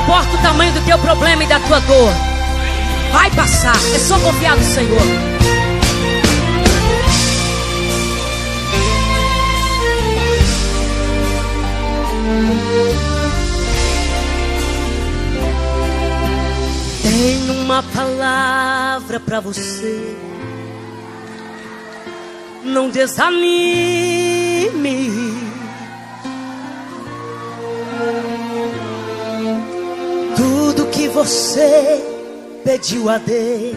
importa o tamanho do teu problema e da tua dor. Vai passar. É só confiar no Senhor. Tenho uma palavra para você. Não desanime. Você pediu a Deus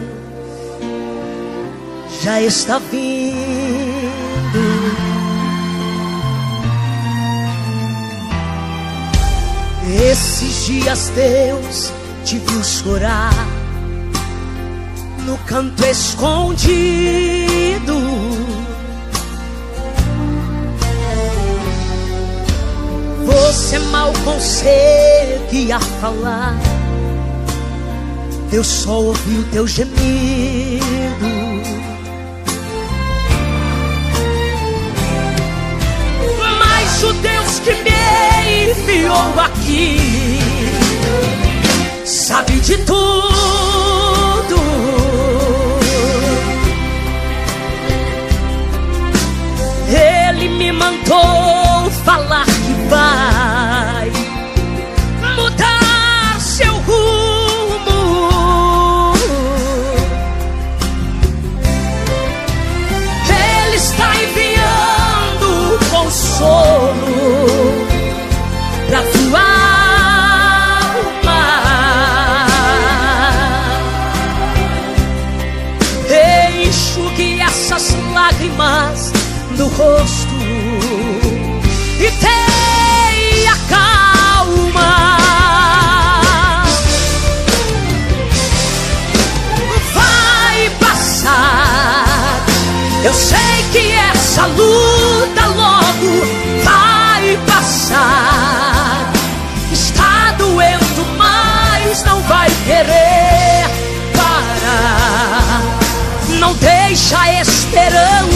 já está vindo. Esses dias Deus te viu chorar no canto escondido. Você mal conseguia falar, Deus só ouviu teu gemido. Mas o Deus que me enviou aqui sabe de tudo. Ele me mandou lágrimas no rosto e tenha calma. Vai passar. Eu sei que essa luta logo vai passar. Está doendo, mas não vai querer parar. Não deixa esperança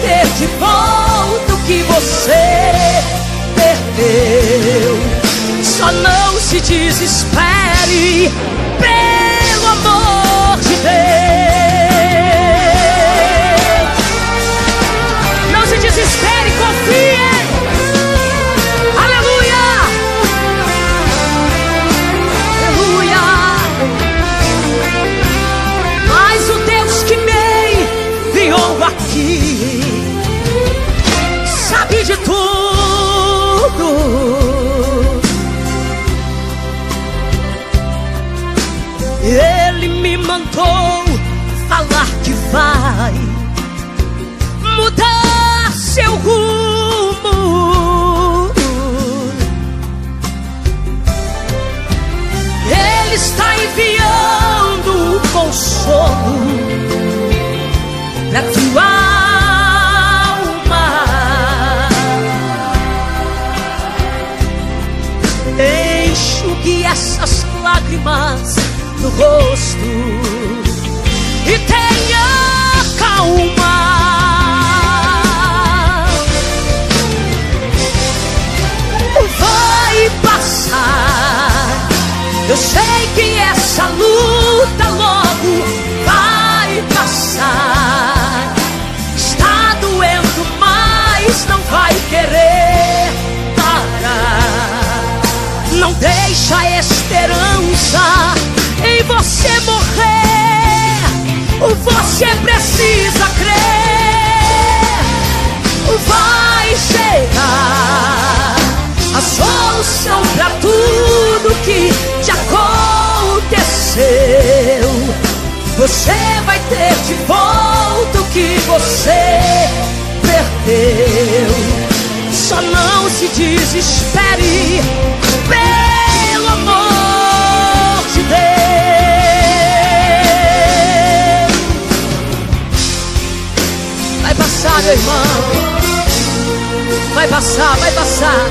ter de volta o que você perdeu. Só não se desespere Ele me mandou falar que vai mudar seu rumo. Ele está enviando consolo para tua alma. Enxugue essas lágrimas no rosto e tenha calma. Vai passar. Eu sei que essa luta logo vai passar. Está doendo, mas não vai querer parar. Não deixa esperança em você morrer. Você precisa crer. Vai chegar a solução para tudo que te aconteceu. Você vai ter de volta o que você perdeu. Só não se desespere meu irmão. Vai passar, vai passar.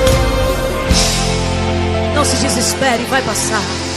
Não se desespere, vai passar.